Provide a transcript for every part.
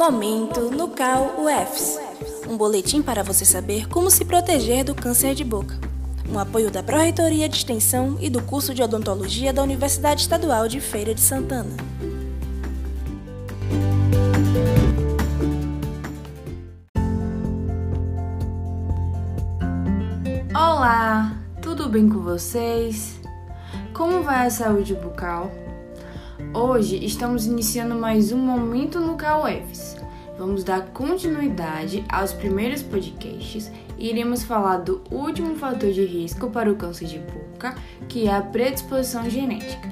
Momento Nucal UFS. Um boletim para você saber como se proteger do câncer de boca. Um apoio da Pró-Reitoria de Extensão e do curso de Odontologia da Universidade Estadual de Feira de Santana. Olá, tudo bem com vocês? Como vai a saúde bucal? Hoje estamos iniciando mais um Momento no CAUEFs. Vamos dar continuidade aos primeiros podcasts e iremos falar do último fator de risco para o câncer de boca, que é a predisposição genética.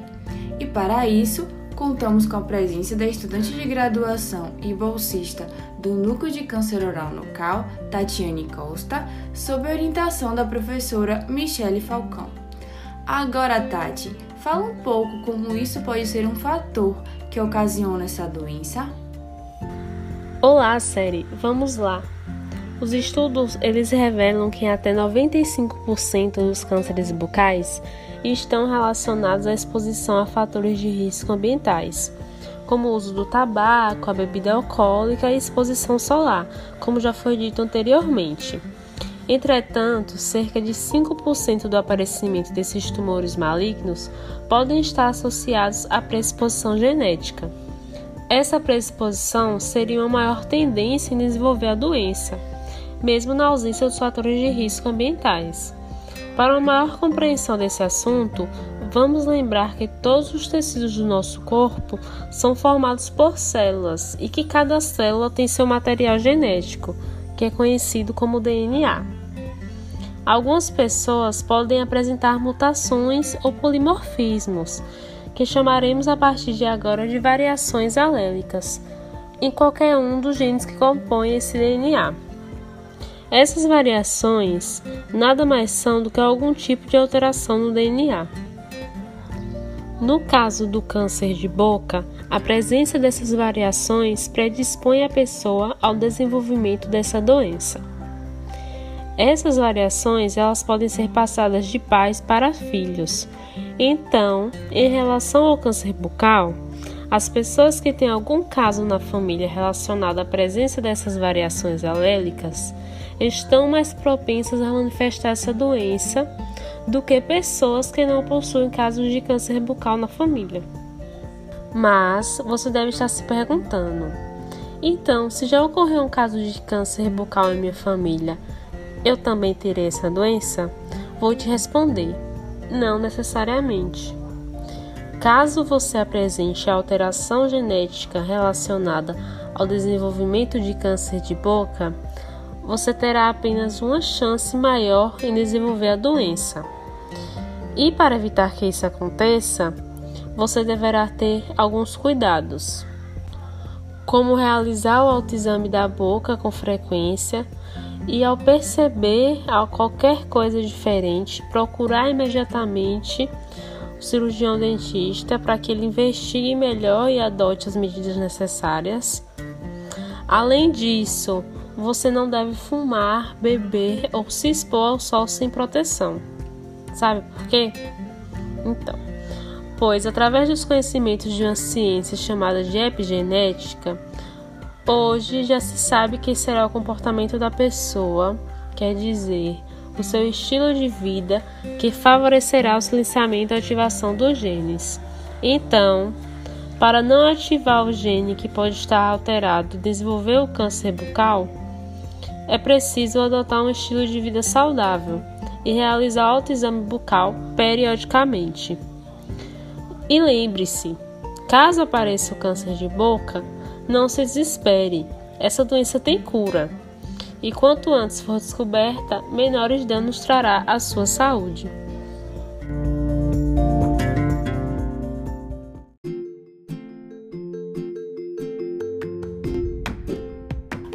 E para isso, contamos com a presença da estudante de graduação e bolsista do Núcleo de Câncer Oral no CAL, Tatiane Costa, sob orientação da professora Michele Falcão. Agora, Tati, Fala um pouco como isso pode ser um fator que ocasiona essa doença. Olá, série. Vamos lá. Os estudos eles revelam que até 95% dos cânceres bucais estão relacionados à exposição a fatores de risco ambientais, como o uso do tabaco, a bebida alcoólica e exposição solar, como já foi dito anteriormente. Entretanto, cerca de 5% do aparecimento desses tumores malignos podem estar associados à predisposição genética. Essa predisposição seria uma maior tendência em desenvolver a doença, mesmo na ausência dos fatores de risco ambientais. Para uma maior compreensão desse assunto, vamos lembrar que todos os tecidos do nosso corpo são formados por células e que cada célula tem seu material genético, que é conhecido como DNA. Algumas pessoas podem apresentar mutações ou polimorfismos, que chamaremos a partir de agora de variações alélicas, em qualquer um dos genes que compõem esse DNA. Essas variações nada mais são do que algum tipo de alteração no DNA. No caso do câncer de boca, a presença dessas variações predispõe a pessoa ao desenvolvimento dessa doença. Essas variações elas podem ser passadas de pais para filhos. Então, em relação ao câncer bucal, as pessoas que têm algum caso na família relacionado à presença dessas variações alélicas estão mais propensas a manifestar essa doença do que pessoas que não possuem casos de câncer bucal na família. Mas você deve estar se perguntando: então, se já ocorreu um caso de câncer bucal em minha família, eu também terei essa doença? Vou te responder: não necessariamente. Caso você apresente alteração genética relacionada ao desenvolvimento de câncer de boca, você terá apenas uma chance maior em desenvolver a doença. E para evitar que isso aconteça, você deverá ter alguns cuidados, como realizar o autoexame da boca com frequência e ao perceber qualquer coisa diferente, procurar imediatamente o cirurgião dentista para que ele investigue melhor e adote as medidas necessárias. Além disso, você não deve fumar, beber ou se expor ao sol sem proteção. Sabe por quê? Então, pois através dos conhecimentos de uma ciência chamada de epigenética, Hoje já se sabe que será o comportamento da pessoa, quer dizer, o seu estilo de vida, que favorecerá o silenciamento e ativação dos genes. Então, para não ativar o gene que pode estar alterado e desenvolver o câncer bucal, é preciso adotar um estilo de vida saudável e realizar autoexame bucal periodicamente. E lembre-se, caso apareça o câncer de boca, não se desespere, essa doença tem cura. E quanto antes for descoberta, menores danos trará à sua saúde.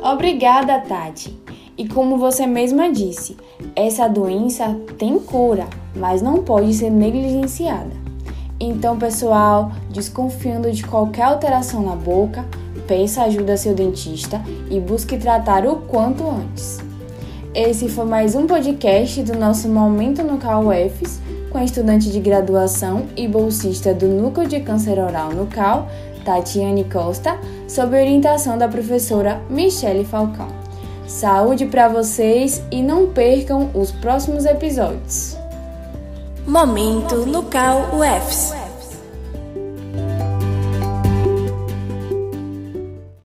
Obrigada, Tati. E como você mesma disse, essa doença tem cura, mas não pode ser negligenciada. Então, pessoal, desconfiando de qualquer alteração na boca, peça ajuda a seu dentista e busque tratar o quanto antes. Esse foi mais um podcast do nosso Momento no Cal UFS, com a estudante de graduação e bolsista do Núcleo de Câncer Oral no Cal, Tatiane Costa, sob orientação da professora Michele Falcão. Saúde para vocês e não percam os próximos episódios. Momento no Cal UFS.